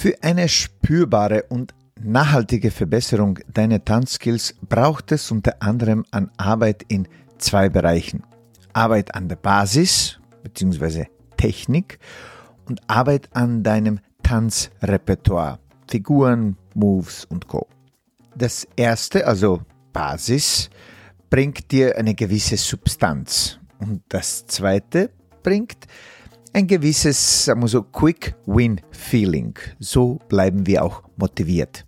Für eine spürbare und nachhaltige Verbesserung deiner Tanzskills braucht es unter anderem an Arbeit in zwei Bereichen. Arbeit an der Basis bzw. Technik und Arbeit an deinem Tanzrepertoire, Figuren, Moves und Co. Das erste, also Basis, bringt dir eine gewisse Substanz und das zweite bringt ein gewisses, sagen wir so, Quick-Win-Feeling. So bleiben wir auch motiviert.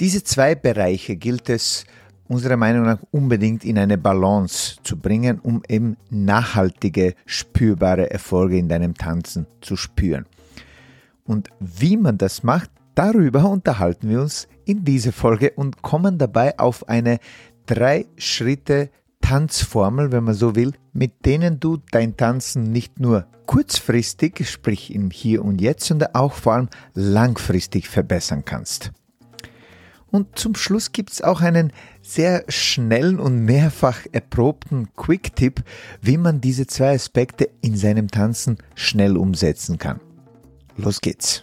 Diese zwei Bereiche gilt es unserer Meinung nach unbedingt in eine Balance zu bringen, um eben nachhaltige, spürbare Erfolge in deinem Tanzen zu spüren. Und wie man das macht, darüber unterhalten wir uns in dieser Folge und kommen dabei auf eine drei Schritte Tanzformel, wenn man so will, mit denen du dein Tanzen nicht nur kurzfristig, sprich im Hier und Jetzt, sondern auch vor allem langfristig verbessern kannst. Und zum Schluss gibt es auch einen sehr schnellen und mehrfach erprobten Quick-Tipp, wie man diese zwei Aspekte in seinem Tanzen schnell umsetzen kann. Los geht's!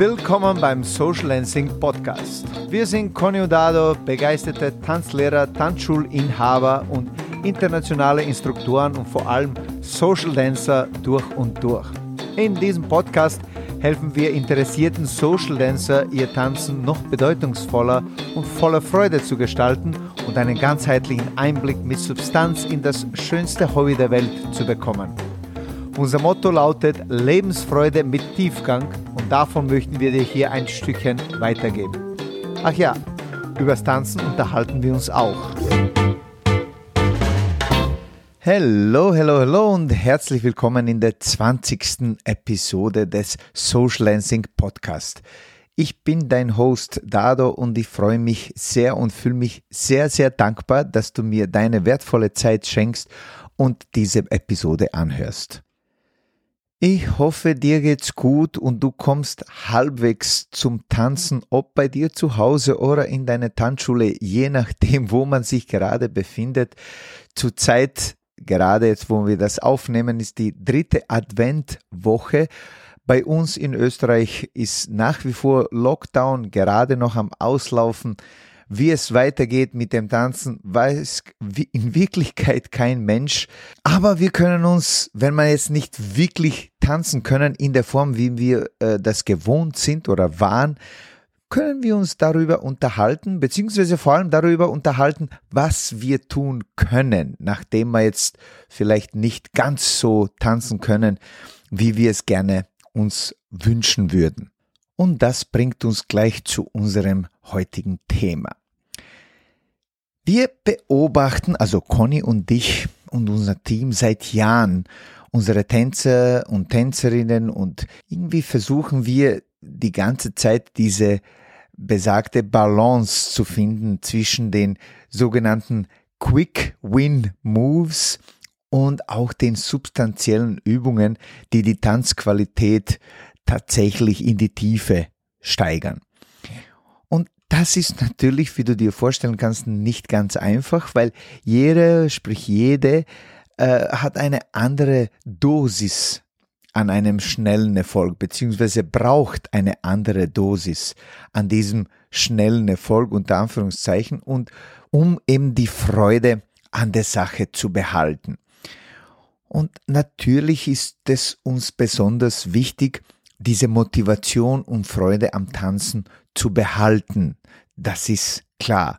Willkommen beim Social Dancing Podcast. Wir sind Conny und Dado, begeisterte Tanzlehrer, Tanzschulinhaber und internationale Instruktoren und vor allem Social Dancer durch und durch. In diesem Podcast helfen wir interessierten Social Dancer, ihr Tanzen noch bedeutungsvoller und voller Freude zu gestalten und einen ganzheitlichen Einblick mit Substanz in das schönste Hobby der Welt zu bekommen. Unser Motto lautet Lebensfreude mit Tiefgang davon möchten wir dir hier ein Stückchen weitergeben. Ach ja, übers Tanzen unterhalten wir uns auch. Hallo, hallo, hallo und herzlich willkommen in der 20. Episode des Social Lancing Podcast. Ich bin dein Host Dado und ich freue mich sehr und fühle mich sehr, sehr dankbar, dass du mir deine wertvolle Zeit schenkst und diese Episode anhörst. Ich hoffe, dir geht's gut und du kommst halbwegs zum Tanzen, ob bei dir zu Hause oder in deiner Tanzschule, je nachdem, wo man sich gerade befindet. Zurzeit, gerade jetzt, wo wir das aufnehmen, ist die dritte Adventwoche. Bei uns in Österreich ist nach wie vor Lockdown gerade noch am Auslaufen. Wie es weitergeht mit dem Tanzen, weiß in Wirklichkeit kein Mensch. Aber wir können uns, wenn wir jetzt nicht wirklich tanzen können in der Form, wie wir äh, das gewohnt sind oder waren, können wir uns darüber unterhalten, beziehungsweise vor allem darüber unterhalten, was wir tun können, nachdem wir jetzt vielleicht nicht ganz so tanzen können, wie wir es gerne uns wünschen würden. Und das bringt uns gleich zu unserem heutigen Thema. Wir beobachten, also Conny und ich und unser Team seit Jahren unsere Tänzer und Tänzerinnen und irgendwie versuchen wir die ganze Zeit diese besagte Balance zu finden zwischen den sogenannten Quick Win Moves und auch den substanziellen Übungen, die die Tanzqualität tatsächlich in die Tiefe steigern. Das ist natürlich, wie du dir vorstellen kannst, nicht ganz einfach, weil jeder, sprich jede, äh, hat eine andere Dosis an einem schnellen Erfolg, beziehungsweise braucht eine andere Dosis an diesem schnellen Erfolg unter Anführungszeichen und um eben die Freude an der Sache zu behalten. Und natürlich ist es uns besonders wichtig, diese Motivation und Freude am Tanzen zu behalten. Das ist klar.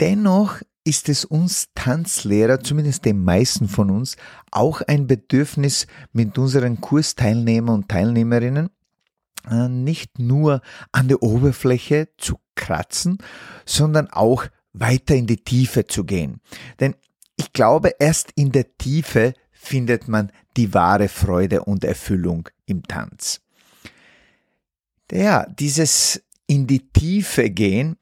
Dennoch ist es uns Tanzlehrer, zumindest den meisten von uns, auch ein Bedürfnis, mit unseren Kursteilnehmern und Teilnehmerinnen äh, nicht nur an der Oberfläche zu kratzen, sondern auch weiter in die Tiefe zu gehen. Denn ich glaube, erst in der Tiefe findet man die wahre Freude und Erfüllung im Tanz. Ja, dieses in die Tiefe gehen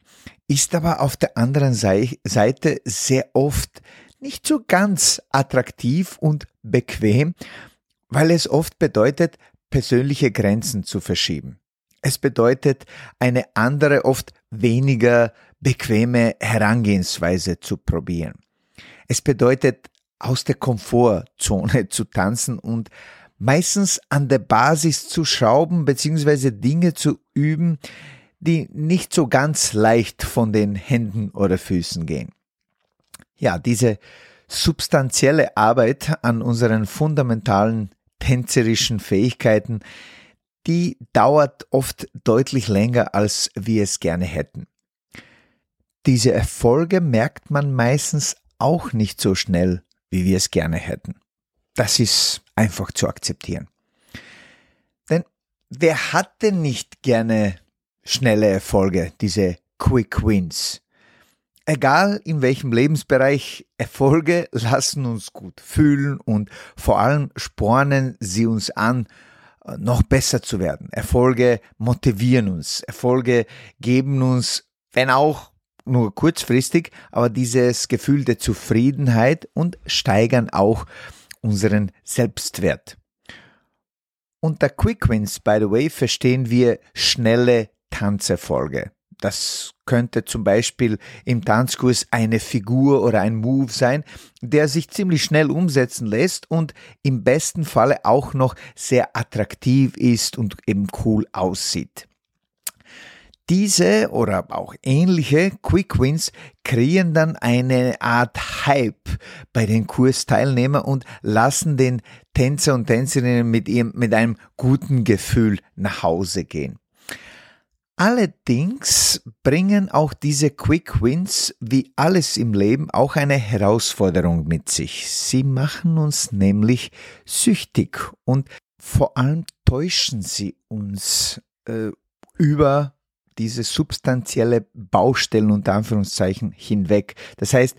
ist aber auf der anderen Seite sehr oft nicht so ganz attraktiv und bequem, weil es oft bedeutet, persönliche Grenzen zu verschieben. Es bedeutet, eine andere, oft weniger bequeme Herangehensweise zu probieren. Es bedeutet, aus der Komfortzone zu tanzen und meistens an der Basis zu schrauben bzw. Dinge zu üben, die nicht so ganz leicht von den Händen oder Füßen gehen. Ja, diese substanzielle Arbeit an unseren fundamentalen tänzerischen Fähigkeiten, die dauert oft deutlich länger, als wir es gerne hätten. Diese Erfolge merkt man meistens auch nicht so schnell, wie wir es gerne hätten. Das ist einfach zu akzeptieren. Denn wer hat denn nicht gerne schnelle Erfolge, diese Quick Wins? Egal in welchem Lebensbereich, Erfolge lassen uns gut fühlen und vor allem spornen sie uns an, noch besser zu werden. Erfolge motivieren uns. Erfolge geben uns, wenn auch nur kurzfristig, aber dieses Gefühl der Zufriedenheit und steigern auch unseren Selbstwert. Unter Quick Wins, by the way, verstehen wir schnelle Tanzerfolge. Das könnte zum Beispiel im Tanzkurs eine Figur oder ein Move sein, der sich ziemlich schnell umsetzen lässt und im besten Falle auch noch sehr attraktiv ist und eben cool aussieht. Diese oder auch ähnliche Quick Wins kreieren dann eine Art Hype bei den Kursteilnehmern und lassen den Tänzer und Tänzerinnen mit, ihrem, mit einem guten Gefühl nach Hause gehen. Allerdings bringen auch diese Quick Wins wie alles im Leben auch eine Herausforderung mit sich. Sie machen uns nämlich süchtig und vor allem täuschen sie uns äh, über diese substanzielle Baustellen unter Anführungszeichen hinweg. Das heißt,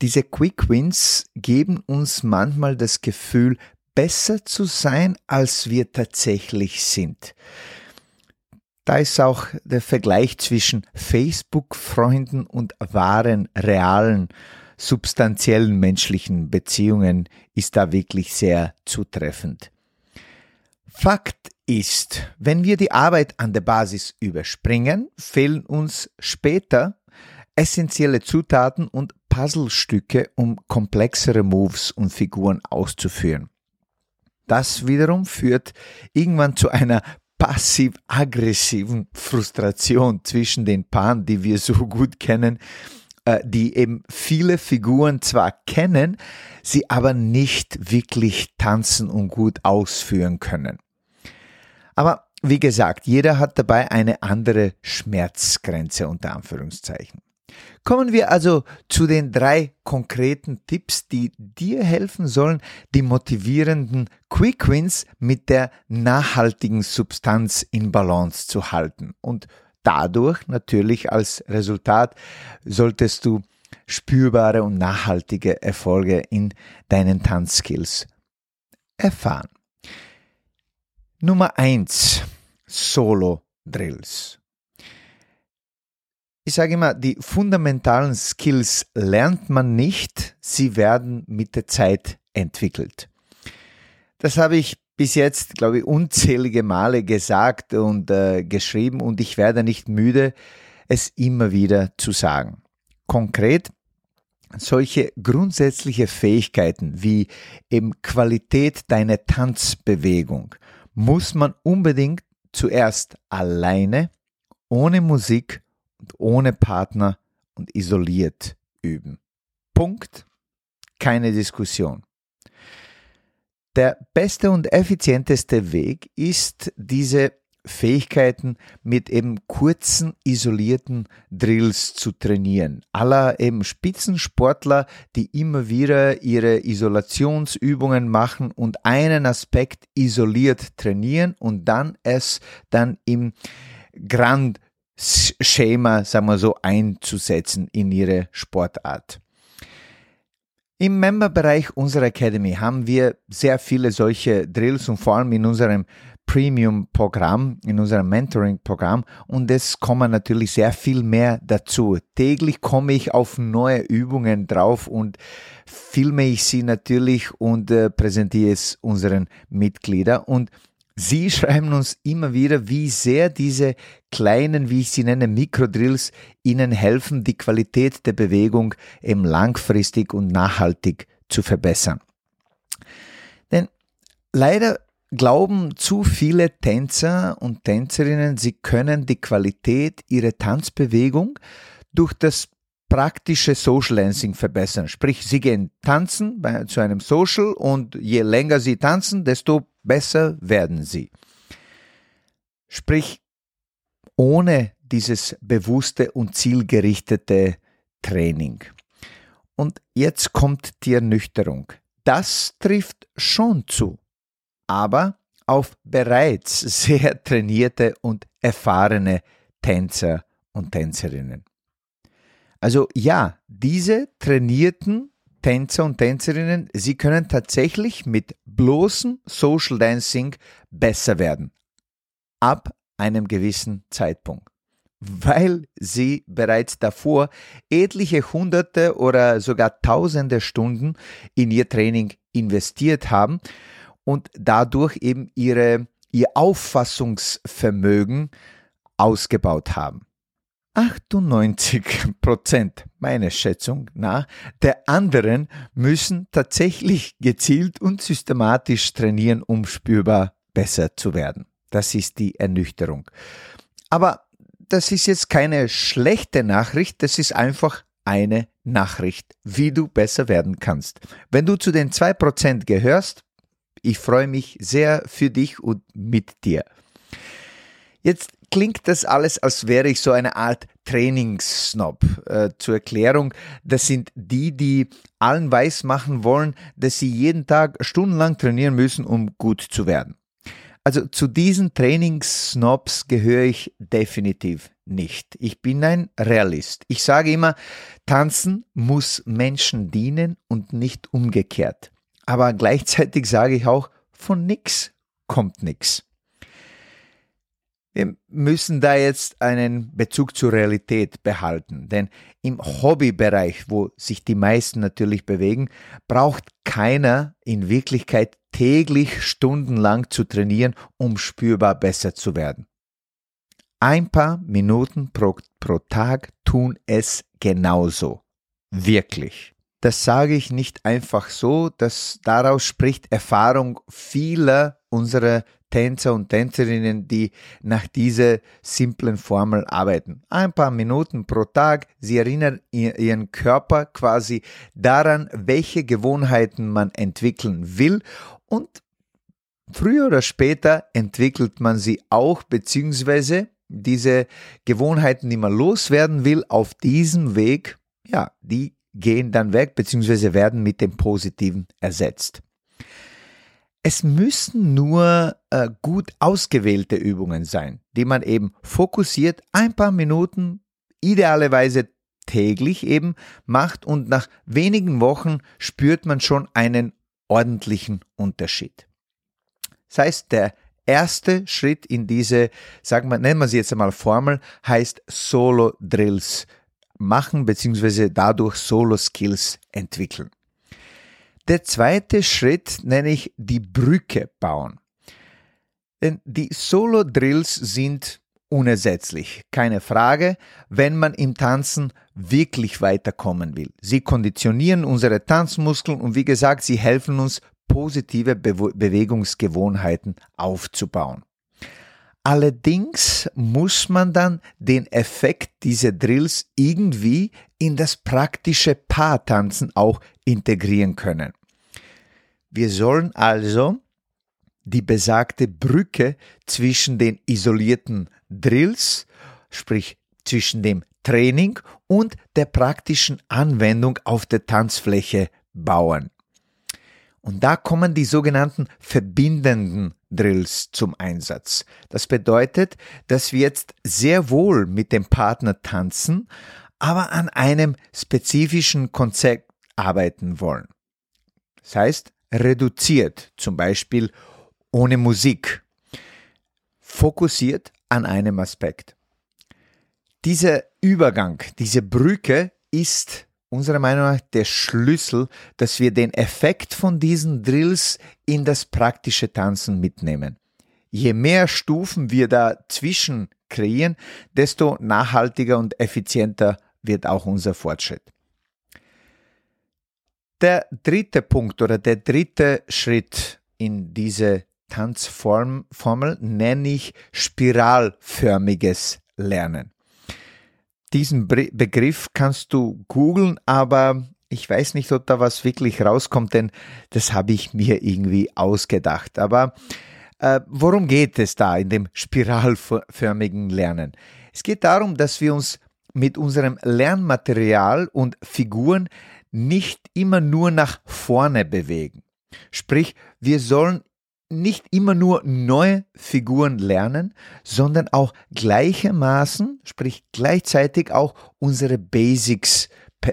diese Quick Wins geben uns manchmal das Gefühl, besser zu sein, als wir tatsächlich sind. Da ist auch der Vergleich zwischen Facebook-Freunden und wahren, realen, substanziellen menschlichen Beziehungen ist da wirklich sehr zutreffend. Fakt ist, wenn wir die Arbeit an der Basis überspringen, fehlen uns später essentielle Zutaten und Puzzlestücke, um komplexere Moves und Figuren auszuführen. Das wiederum führt irgendwann zu einer passiv-aggressiven Frustration zwischen den Paaren, die wir so gut kennen, äh, die eben viele Figuren zwar kennen, sie aber nicht wirklich tanzen und gut ausführen können. Aber wie gesagt, jeder hat dabei eine andere Schmerzgrenze unter Anführungszeichen. Kommen wir also zu den drei konkreten Tipps, die dir helfen sollen, die motivierenden Quick Wins mit der nachhaltigen Substanz in Balance zu halten. Und dadurch natürlich als Resultat solltest du spürbare und nachhaltige Erfolge in deinen Tanzskills erfahren. Nummer eins: Solo Drills. Ich sage immer, die fundamentalen Skills lernt man nicht, sie werden mit der Zeit entwickelt. Das habe ich bis jetzt, glaube ich, unzählige Male gesagt und äh, geschrieben und ich werde nicht müde, es immer wieder zu sagen. Konkret, solche grundsätzliche Fähigkeiten wie eben Qualität deiner Tanzbewegung muss man unbedingt zuerst alleine, ohne Musik und ohne Partner und isoliert üben. Punkt. Keine Diskussion. Der beste und effizienteste Weg ist, diese Fähigkeiten mit eben kurzen, isolierten Drills zu trainieren. Aller eben Spitzensportler, die immer wieder ihre Isolationsübungen machen und einen Aspekt isoliert trainieren und dann es dann im Grand Schema, sagen wir so, einzusetzen in ihre Sportart. Im Memberbereich unserer Academy haben wir sehr viele solche Drills und vor allem in unserem Premium-Programm, in unserem Mentoring-Programm und es kommen natürlich sehr viel mehr dazu. Täglich komme ich auf neue Übungen drauf und filme ich sie natürlich und äh, präsentiere es unseren Mitgliedern und Sie schreiben uns immer wieder, wie sehr diese kleinen, wie ich sie nenne, Mikrodrills Ihnen helfen, die Qualität der Bewegung eben langfristig und nachhaltig zu verbessern. Denn Leider glauben zu viele Tänzer und Tänzerinnen, sie können die Qualität ihrer Tanzbewegung durch das praktische Social Dancing verbessern. Sprich, sie gehen tanzen bei, zu einem Social und je länger sie tanzen, desto besser werden sie. Sprich, ohne dieses bewusste und zielgerichtete Training. Und jetzt kommt die Ernüchterung. Das trifft schon zu, aber auf bereits sehr trainierte und erfahrene Tänzer und Tänzerinnen. Also ja, diese trainierten Tänzer und Tänzerinnen, sie können tatsächlich mit bloßem Social Dancing besser werden. Ab einem gewissen Zeitpunkt. Weil sie bereits davor etliche hunderte oder sogar tausende Stunden in ihr Training investiert haben und dadurch eben ihre, ihr Auffassungsvermögen ausgebaut haben. 98 Prozent meiner Schätzung nach der anderen müssen tatsächlich gezielt und systematisch trainieren, um spürbar besser zu werden. Das ist die Ernüchterung. Aber das ist jetzt keine schlechte Nachricht, das ist einfach eine Nachricht, wie du besser werden kannst. Wenn du zu den zwei Prozent gehörst, ich freue mich sehr für dich und mit dir. Jetzt klingt das alles, als wäre ich so eine Art Trainingssnob. Äh, zur Erklärung, das sind die, die allen weiß machen wollen, dass sie jeden Tag stundenlang trainieren müssen, um gut zu werden. Also zu diesen Trainingssnobs gehöre ich definitiv nicht. Ich bin ein Realist. Ich sage immer, tanzen muss Menschen dienen und nicht umgekehrt. Aber gleichzeitig sage ich auch, von nix kommt nix. Wir müssen da jetzt einen Bezug zur Realität behalten, denn im Hobbybereich, wo sich die meisten natürlich bewegen, braucht keiner in Wirklichkeit täglich stundenlang zu trainieren, um spürbar besser zu werden. Ein paar Minuten pro, pro Tag tun es genauso. Wirklich. Das sage ich nicht einfach so, dass daraus spricht Erfahrung vieler unserer Tänzer und Tänzerinnen, die nach dieser simplen Formel arbeiten. Ein paar Minuten pro Tag, sie erinnern ihren Körper quasi daran, welche Gewohnheiten man entwickeln will und früher oder später entwickelt man sie auch, beziehungsweise diese Gewohnheiten, die man loswerden will, auf diesem Weg, ja, die gehen dann weg, beziehungsweise werden mit dem Positiven ersetzt. Es müssen nur äh, gut ausgewählte Übungen sein, die man eben fokussiert ein paar Minuten, idealerweise täglich eben macht und nach wenigen Wochen spürt man schon einen ordentlichen Unterschied. Das heißt, der erste Schritt in diese, sagen wir, nennen wir sie jetzt einmal Formel, heißt Solo Drills machen beziehungsweise dadurch Solo Skills entwickeln. Der zweite Schritt nenne ich die Brücke bauen. Denn die Solo-Drills sind unersetzlich, keine Frage, wenn man im Tanzen wirklich weiterkommen will. Sie konditionieren unsere Tanzmuskeln und wie gesagt, sie helfen uns, positive Be Bewegungsgewohnheiten aufzubauen. Allerdings muss man dann den Effekt dieser Drills irgendwie in das praktische Paartanzen auch integrieren können. Wir sollen also die besagte Brücke zwischen den isolierten Drills, sprich zwischen dem Training und der praktischen Anwendung auf der Tanzfläche bauen. Und da kommen die sogenannten verbindenden Drills zum Einsatz. Das bedeutet, dass wir jetzt sehr wohl mit dem Partner tanzen, aber an einem spezifischen Konzept arbeiten wollen. Das heißt, reduziert, zum Beispiel ohne Musik, fokussiert an einem Aspekt. Dieser Übergang, diese Brücke ist unserer Meinung nach der Schlüssel, dass wir den Effekt von diesen Drills in das praktische Tanzen mitnehmen. Je mehr Stufen wir dazwischen kreieren, desto nachhaltiger und effizienter wird auch unser Fortschritt. Der dritte Punkt oder der dritte Schritt in diese Tanzformel nenne ich spiralförmiges Lernen. Diesen Begriff kannst du googeln, aber ich weiß nicht, ob da was wirklich rauskommt, denn das habe ich mir irgendwie ausgedacht. Aber äh, worum geht es da in dem spiralförmigen Lernen? Es geht darum, dass wir uns mit unserem Lernmaterial und Figuren nicht immer nur nach vorne bewegen. Sprich, wir sollen nicht immer nur neue Figuren lernen, sondern auch gleichermaßen, sprich gleichzeitig auch unsere Basics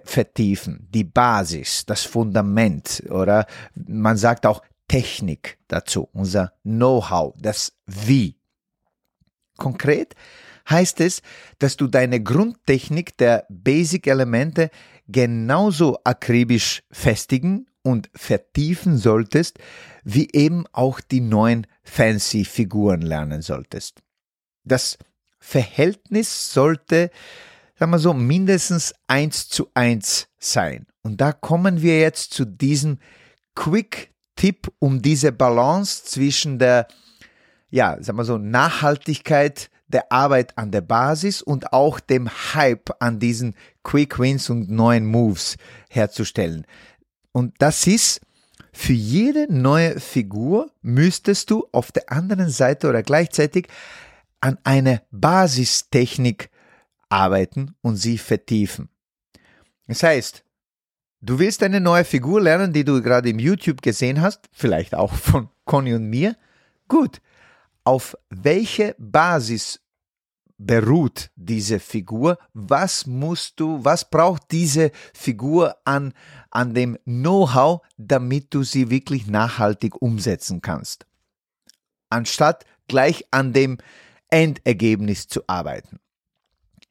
vertiefen, die Basis, das Fundament oder man sagt auch Technik dazu, unser Know-how, das Wie. Konkret heißt es, dass du deine Grundtechnik der Basic-Elemente genauso akribisch festigen und vertiefen solltest, wie eben auch die neuen fancy Figuren lernen solltest. Das Verhältnis sollte, sagen wir so, mindestens eins zu eins sein. Und da kommen wir jetzt zu diesem Quick-Tipp, um diese Balance zwischen der, ja, sagen wir so, Nachhaltigkeit der Arbeit an der Basis und auch dem Hype an diesen Quick Wins und neuen Moves herzustellen. Und das ist, für jede neue Figur müsstest du auf der anderen Seite oder gleichzeitig an einer Basistechnik arbeiten und sie vertiefen. Das heißt, du willst eine neue Figur lernen, die du gerade im YouTube gesehen hast, vielleicht auch von Conny und mir. Gut, auf welche Basis beruht diese Figur? Was musst du, was braucht diese Figur an, an dem Know-how, damit du sie wirklich nachhaltig umsetzen kannst? Anstatt gleich an dem Endergebnis zu arbeiten.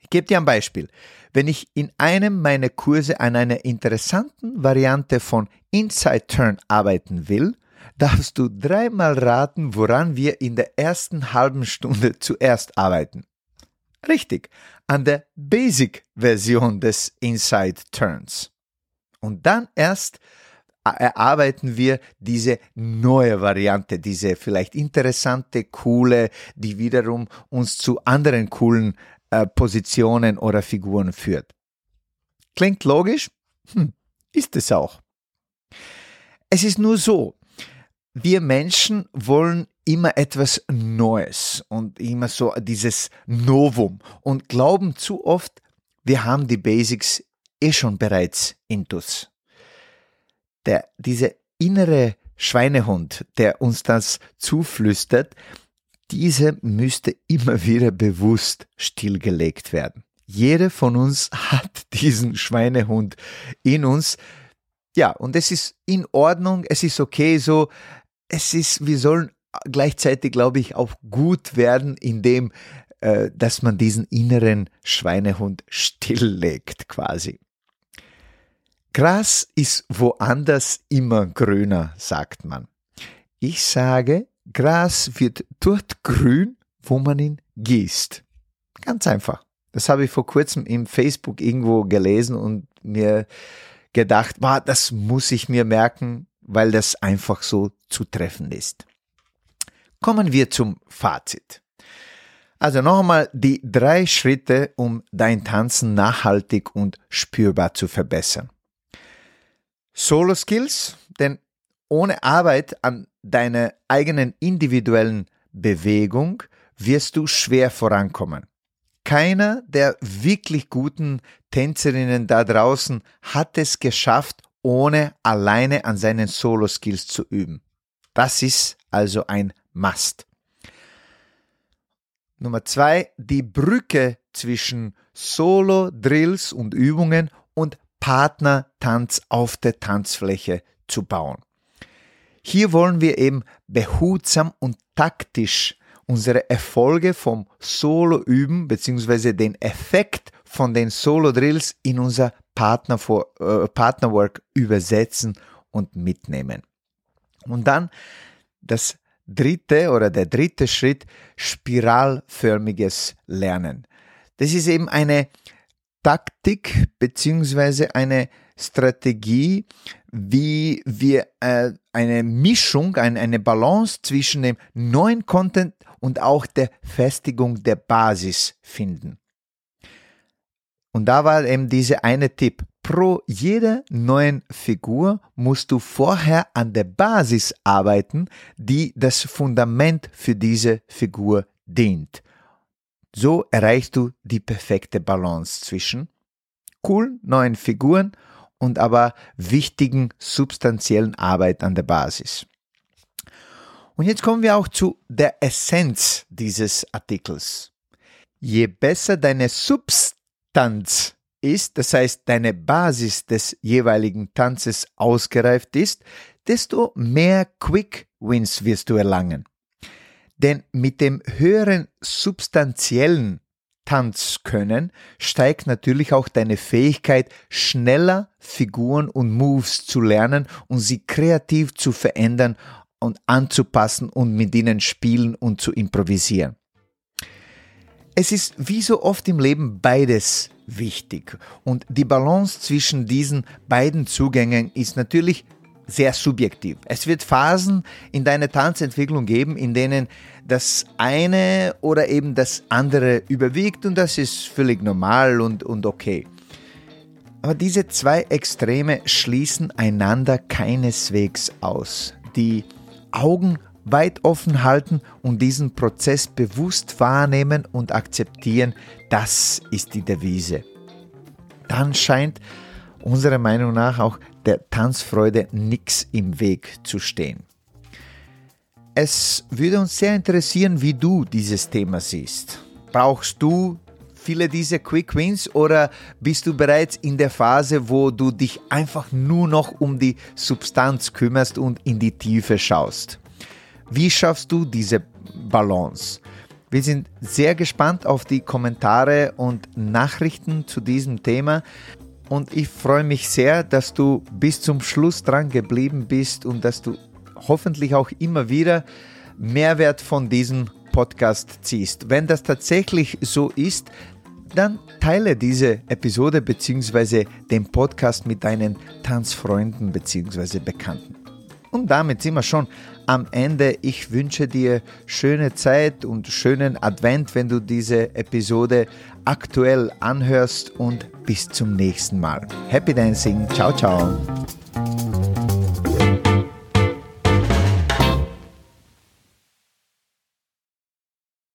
Ich gebe dir ein Beispiel. Wenn ich in einem meiner Kurse an einer interessanten Variante von Inside Turn arbeiten will, darfst du dreimal raten, woran wir in der ersten halben Stunde zuerst arbeiten. Richtig, an der Basic-Version des Inside Turns. Und dann erst erarbeiten wir diese neue Variante, diese vielleicht interessante, coole, die wiederum uns zu anderen coolen äh, Positionen oder Figuren führt. Klingt logisch? Hm, ist es auch. Es ist nur so, wir Menschen wollen immer etwas Neues und immer so dieses Novum und glauben zu oft, wir haben die Basics eh schon bereits intus. Der, diese innere Schweinehund, der uns das zuflüstert, diese müsste immer wieder bewusst stillgelegt werden. Jeder von uns hat diesen Schweinehund in uns. Ja, und es ist in Ordnung, es ist okay so. Es ist, wir sollen gleichzeitig, glaube ich, auch gut werden, indem, äh, dass man diesen inneren Schweinehund stilllegt quasi. Gras ist woanders immer grüner, sagt man. Ich sage, Gras wird dort grün, wo man ihn gießt. Ganz einfach. Das habe ich vor kurzem im Facebook irgendwo gelesen und mir gedacht, wow, das muss ich mir merken, weil das einfach so zutreffend ist. Kommen wir zum Fazit. Also noch einmal die drei Schritte, um dein Tanzen nachhaltig und spürbar zu verbessern. Solo Skills, denn ohne Arbeit an deiner eigenen individuellen Bewegung wirst du schwer vorankommen. Keiner der wirklich guten Tänzerinnen da draußen hat es geschafft, ohne alleine an seinen Solo Skills zu üben. Das ist also ein Must. Nummer zwei, die Brücke zwischen Solo-Drills und Übungen und Partnertanz auf der Tanzfläche zu bauen. Hier wollen wir eben behutsam und taktisch unsere Erfolge vom Solo üben, beziehungsweise den Effekt von den Solo-Drills in unser Partner äh, Partnerwork übersetzen und mitnehmen. Und dann das dritte oder der dritte Schritt, spiralförmiges Lernen. Das ist eben eine Taktik beziehungsweise eine Strategie, wie wir äh, eine Mischung, ein, eine Balance zwischen dem neuen Content und auch der Festigung der Basis finden. Und da war eben dieser eine Tipp. Pro jeder neuen Figur musst du vorher an der Basis arbeiten, die das Fundament für diese Figur dient. So erreichst du die perfekte Balance zwischen coolen neuen Figuren und aber wichtigen substanziellen Arbeit an der Basis. Und jetzt kommen wir auch zu der Essenz dieses Artikels. Je besser deine Substanz ist, das heißt deine Basis des jeweiligen Tanzes ausgereift ist, desto mehr Quick Wins wirst du erlangen. Denn mit dem höheren substanziellen Tanzkönnen steigt natürlich auch deine Fähigkeit, schneller Figuren und Moves zu lernen und sie kreativ zu verändern und anzupassen und mit ihnen spielen und zu improvisieren. Es ist wie so oft im Leben beides wichtig und die Balance zwischen diesen beiden Zugängen ist natürlich sehr subjektiv. Es wird Phasen in deiner Tanzentwicklung geben, in denen das eine oder eben das andere überwiegt und das ist völlig normal und, und okay. Aber diese zwei Extreme schließen einander keineswegs aus. Die Augen weit offen halten und diesen Prozess bewusst wahrnehmen und akzeptieren, das ist die Devise. Dann scheint unserer Meinung nach auch der Tanzfreude nichts im Weg zu stehen. Es würde uns sehr interessieren, wie du dieses Thema siehst. Brauchst du viele dieser Quick Wins oder bist du bereits in der Phase, wo du dich einfach nur noch um die Substanz kümmerst und in die Tiefe schaust? Wie schaffst du diese Balance? Wir sind sehr gespannt auf die Kommentare und Nachrichten zu diesem Thema und ich freue mich sehr, dass du bis zum Schluss dran geblieben bist und dass du hoffentlich auch immer wieder Mehrwert von diesem Podcast ziehst. Wenn das tatsächlich so ist, dann teile diese Episode bzw. den Podcast mit deinen Tanzfreunden bzw. Bekannten. Und damit sind wir schon am Ende. Ich wünsche dir schöne Zeit und schönen Advent, wenn du diese Episode aktuell anhörst und bis zum nächsten Mal. Happy Dancing. Ciao, ciao.